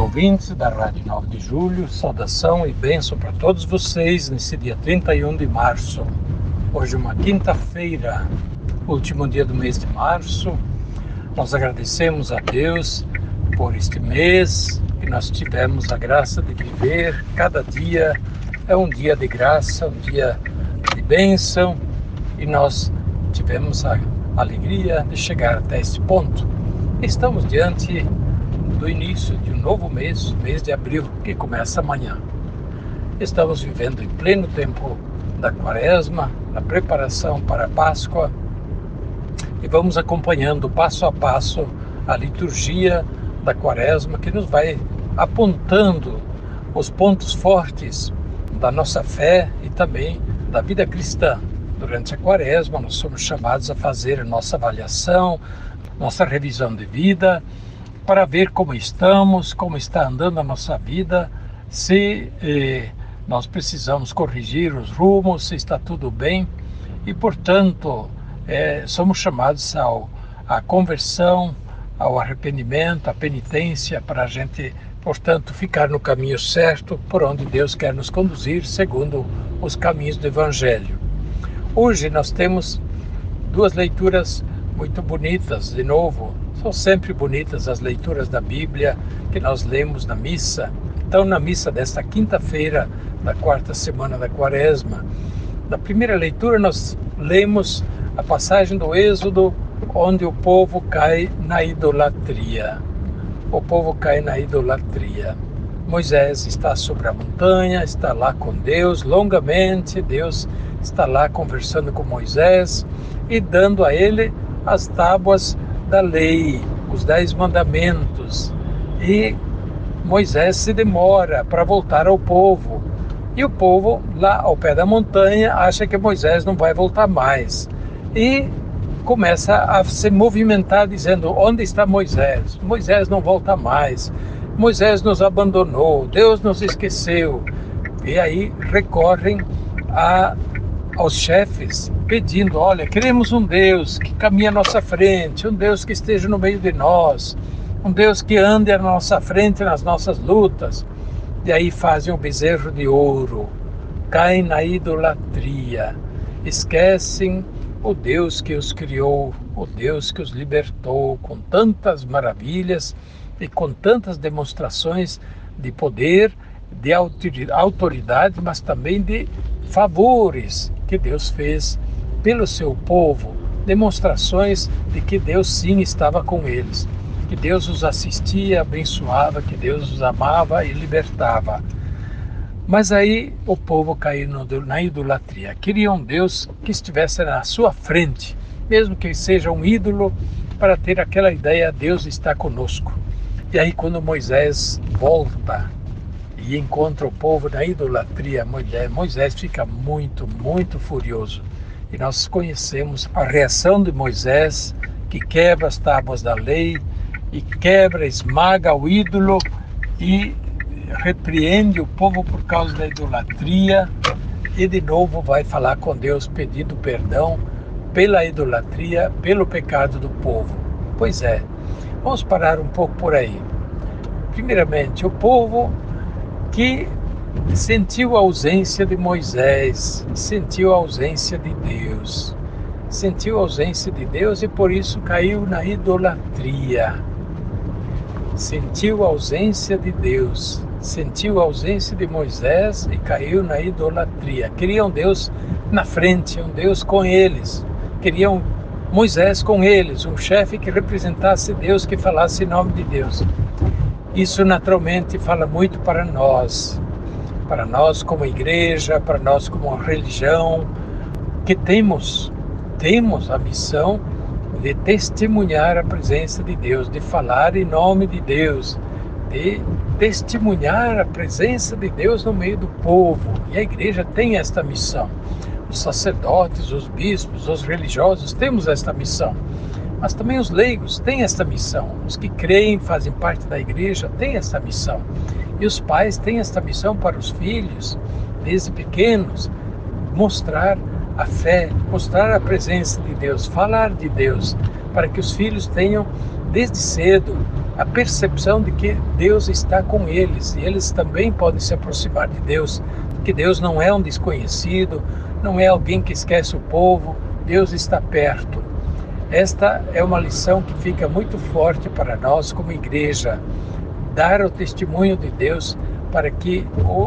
Ouvintes da Rádio 9 de Julho, saudação e bênção para todos vocês nesse dia 31 de março. Hoje, uma quinta-feira, último dia do mês de março. Nós agradecemos a Deus por este mês que nós tivemos a graça de viver. Cada dia é um dia de graça, um dia de bênção e nós tivemos a alegria de chegar até esse ponto. Estamos diante do início de um novo mês, mês de abril, que começa amanhã. Estamos vivendo em pleno tempo da quaresma, na preparação para a Páscoa e vamos acompanhando passo a passo a liturgia da quaresma que nos vai apontando os pontos fortes da nossa fé e também da vida cristã. Durante a quaresma, nós somos chamados a fazer a nossa avaliação, nossa revisão de vida para ver como estamos, como está andando a nossa vida, se eh, nós precisamos corrigir os rumos, se está tudo bem e, portanto, eh, somos chamados ao, à conversão, ao arrependimento, à penitência, para a gente, portanto, ficar no caminho certo por onde Deus quer nos conduzir, segundo os caminhos do Evangelho. Hoje nós temos duas leituras muito bonitas, de novo, são sempre bonitas as leituras da Bíblia que nós lemos na missa. Então, na missa desta quinta-feira, da quarta semana da Quaresma, na primeira leitura nós lemos a passagem do Êxodo, onde o povo cai na idolatria. O povo cai na idolatria. Moisés está sobre a montanha, está lá com Deus longamente. Deus está lá conversando com Moisés e dando a ele as tábuas da lei, os dez mandamentos. E Moisés se demora para voltar ao povo. E o povo, lá ao pé da montanha, acha que Moisés não vai voltar mais. E começa a se movimentar, dizendo: Onde está Moisés? Moisés não volta mais. Moisés nos abandonou, Deus nos esqueceu. E aí recorrem a aos chefes pedindo: olha, queremos um Deus que caminhe à nossa frente, um Deus que esteja no meio de nós, um Deus que ande à nossa frente nas nossas lutas. E aí fazem um bezerro de ouro, caem na idolatria, esquecem o Deus que os criou, o Deus que os libertou com tantas maravilhas e com tantas demonstrações de poder, de autoridade, mas também de favores que Deus fez pelo seu povo, demonstrações de que Deus sim estava com eles, que Deus os assistia, abençoava, que Deus os amava e libertava. Mas aí o povo caiu na idolatria. Queria um Deus que estivesse na sua frente, mesmo que seja um ídolo, para ter aquela ideia: Deus está conosco. E aí, quando Moisés volta e encontra o povo na idolatria, Moisés fica muito, muito furioso. E nós conhecemos a reação de Moisés, que quebra as tábuas da lei e quebra, esmaga o ídolo e repreende o povo por causa da idolatria e de novo vai falar com Deus pedindo perdão pela idolatria, pelo pecado do povo. Pois é, vamos parar um pouco por aí. Primeiramente, o povo que sentiu a ausência de Moisés, sentiu a ausência de Deus, sentiu a ausência de Deus e por isso caiu na idolatria. Sentiu a ausência de Deus, sentiu a ausência de Moisés e caiu na idolatria. Queriam Deus na frente, um Deus com eles. Queriam Moisés com eles, um chefe que representasse Deus, que falasse em nome de Deus. Isso naturalmente fala muito para nós, para nós como igreja, para nós como religião, que temos, temos a missão de testemunhar a presença de Deus, de falar em nome de Deus, de testemunhar a presença de Deus no meio do povo. E a igreja tem esta missão. Os sacerdotes, os bispos, os religiosos temos esta missão. Mas também os leigos têm esta missão. Os que creem, fazem parte da igreja, têm esta missão. E os pais têm esta missão para os filhos, desde pequenos, mostrar a fé, mostrar a presença de Deus, falar de Deus, para que os filhos tenham desde cedo a percepção de que Deus está com eles e eles também podem se aproximar de Deus, que Deus não é um desconhecido, não é alguém que esquece o povo, Deus está perto. Esta é uma lição que fica muito forte para nós como igreja, dar o testemunho de Deus para que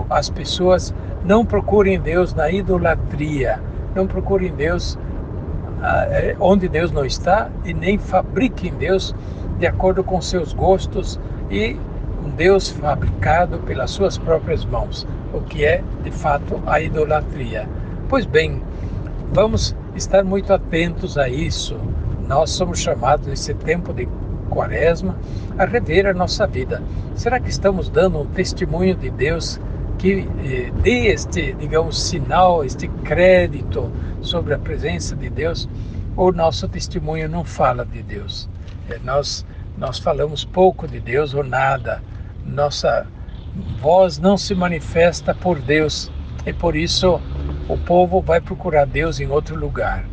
as pessoas não procurem Deus na idolatria, não procurem Deus ah, é, onde Deus não está e nem fabriquem Deus de acordo com seus gostos e um Deus fabricado pelas suas próprias mãos, o que é de fato a idolatria. Pois bem, vamos estar muito atentos a isso. Nós somos chamados nesse tempo de quaresma a rever a nossa vida. Será que estamos dando um testemunho de Deus que eh, dê este, digamos, sinal, este crédito sobre a presença de Deus, ou nosso testemunho não fala de Deus? É, nós, nós falamos pouco de Deus ou nada. Nossa voz não se manifesta por Deus e por isso o povo vai procurar Deus em outro lugar.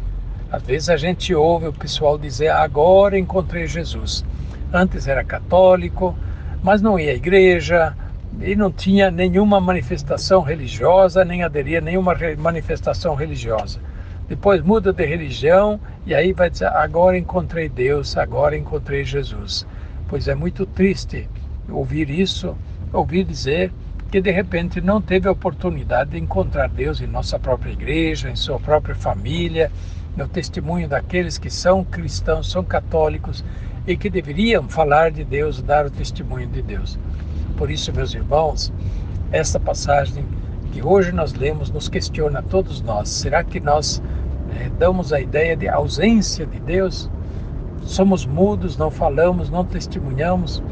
Às vezes a gente ouve o pessoal dizer: Agora encontrei Jesus. Antes era católico, mas não ia à igreja, e não tinha nenhuma manifestação religiosa, nem aderia a nenhuma manifestação religiosa. Depois muda de religião e aí vai dizer: agora encontrei Deus, agora encontrei Jesus. Pois é muito triste ouvir isso, ouvir dizer que de repente não teve a oportunidade de encontrar Deus em nossa própria igreja, em sua própria família, no testemunho daqueles que são cristãos, são católicos e que deveriam falar de Deus, dar o testemunho de Deus. Por isso, meus irmãos, esta passagem que hoje nós lemos nos questiona a todos nós. Será que nós é, damos a ideia de ausência de Deus? Somos mudos, não falamos, não testemunhamos,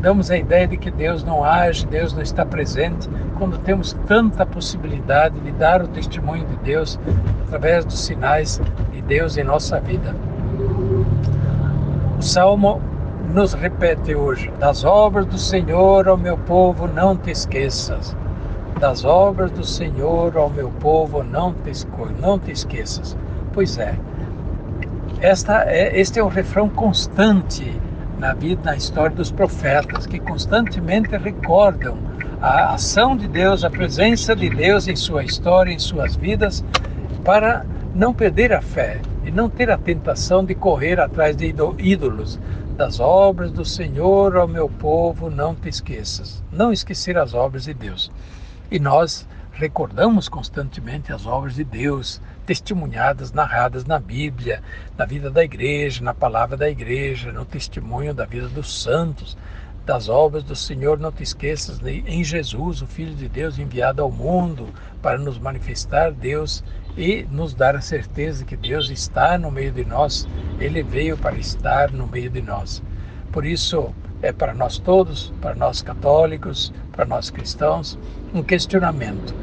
damos a ideia de que Deus não age, Deus não está presente, quando temos tanta possibilidade de dar o testemunho de Deus através dos sinais de Deus em nossa vida. O Salmo nos repete hoje: Das obras do Senhor, ao meu povo, não te esqueças. Das obras do Senhor, ao meu povo, não te, não te esqueças. Pois é, esta é, este é o refrão constante na vida, na história dos profetas, que constantemente recordam a ação de Deus, a presença de Deus em sua história, em suas vidas, para não perder a fé e não ter a tentação de correr atrás de ídolos, das obras do Senhor ao meu povo não te esqueças. Não esquecer as obras de Deus. E nós recordamos constantemente as obras de Deus, testemunhadas, narradas na Bíblia, na vida da igreja, na palavra da igreja, no testemunho da vida dos santos, das obras do Senhor. Não te esqueças em Jesus, o Filho de Deus enviado ao mundo para nos manifestar Deus e nos dar a certeza que Deus está no meio de nós, Ele veio para estar no meio de nós. Por isso, é para nós todos, para nós católicos, para nós cristãos, um questionamento.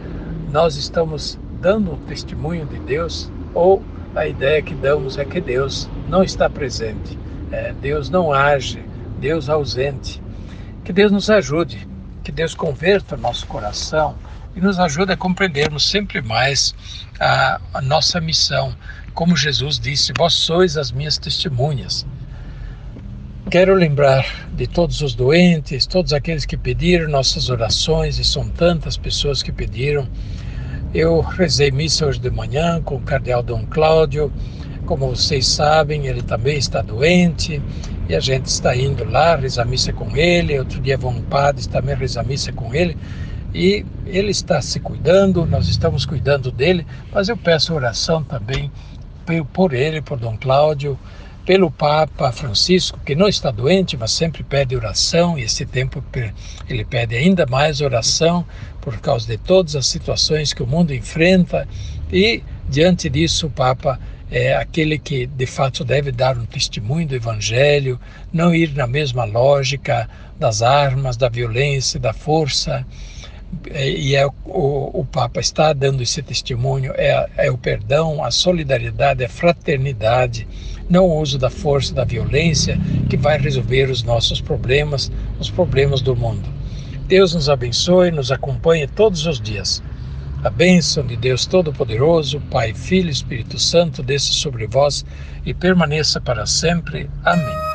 Nós estamos dando o testemunho de Deus ou a ideia que damos é que Deus não está presente, é, Deus não age, Deus ausente. Que Deus nos ajude, que Deus converta nosso coração e nos ajuda a compreendermos sempre mais a, a nossa missão. Como Jesus disse: Vós sois as minhas testemunhas. Quero lembrar de todos os doentes, todos aqueles que pediram nossas orações, e são tantas pessoas que pediram. Eu rezei missa hoje de manhã com o cardeal Dom Cláudio. Como vocês sabem, ele também está doente e a gente está indo lá rezar missa com ele. Outro dia vão um padre também rezar missa com ele e ele está se cuidando, nós estamos cuidando dele, mas eu peço oração também por ele, por Dom Cláudio, pelo Papa Francisco, que não está doente, mas sempre pede oração, e esse tempo ele pede ainda mais oração por causa de todas as situações que o mundo enfrenta, e diante disso o Papa é aquele que de fato deve dar um testemunho do Evangelho, não ir na mesma lógica das armas, da violência, da força. É, e é, o, o Papa está dando esse testemunho: é, é o perdão, a solidariedade, a fraternidade, não o uso da força, da violência, que vai resolver os nossos problemas, os problemas do mundo. Deus nos abençoe, nos acompanhe todos os dias. A bênção de Deus Todo-Poderoso, Pai, Filho e Espírito Santo, desça sobre vós e permaneça para sempre. Amém.